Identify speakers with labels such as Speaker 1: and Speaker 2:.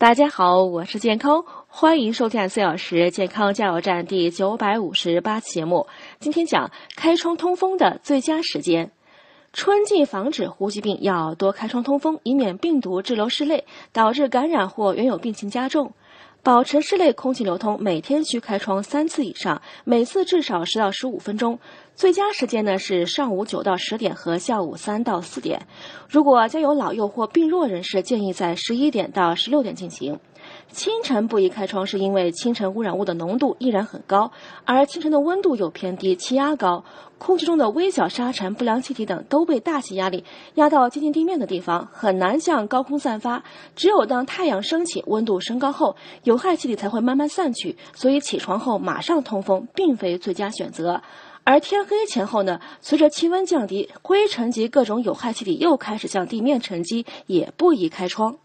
Speaker 1: 大家好，我是健康，欢迎收看四小时健康加油站第九百五十八期节目。今天讲开窗通风的最佳时间。春季防止呼吸病要多开窗通风，以免病毒滞留室内，导致感染或原有病情加重。保持室内空气流通，每天需开窗三次以上，每次至少十到十五分钟。最佳时间呢是上午九到十点和下午三到四点。如果家有老幼或病弱人士，建议在十一点到十六点进行。清晨不宜开窗，是因为清晨污染物的浓度依然很高，而清晨的温度又偏低，气压高，空气中的微小沙尘、不良气体等都被大气压力压到接近地面的地方，很难向高空散发。只有当太阳升起，温度升高后，有害气体才会慢慢散去。所以起床后马上通风，并非最佳选择。而天黑前后呢，随着气温降低，灰尘及各种有害气体又开始向地面沉积，也不宜开窗。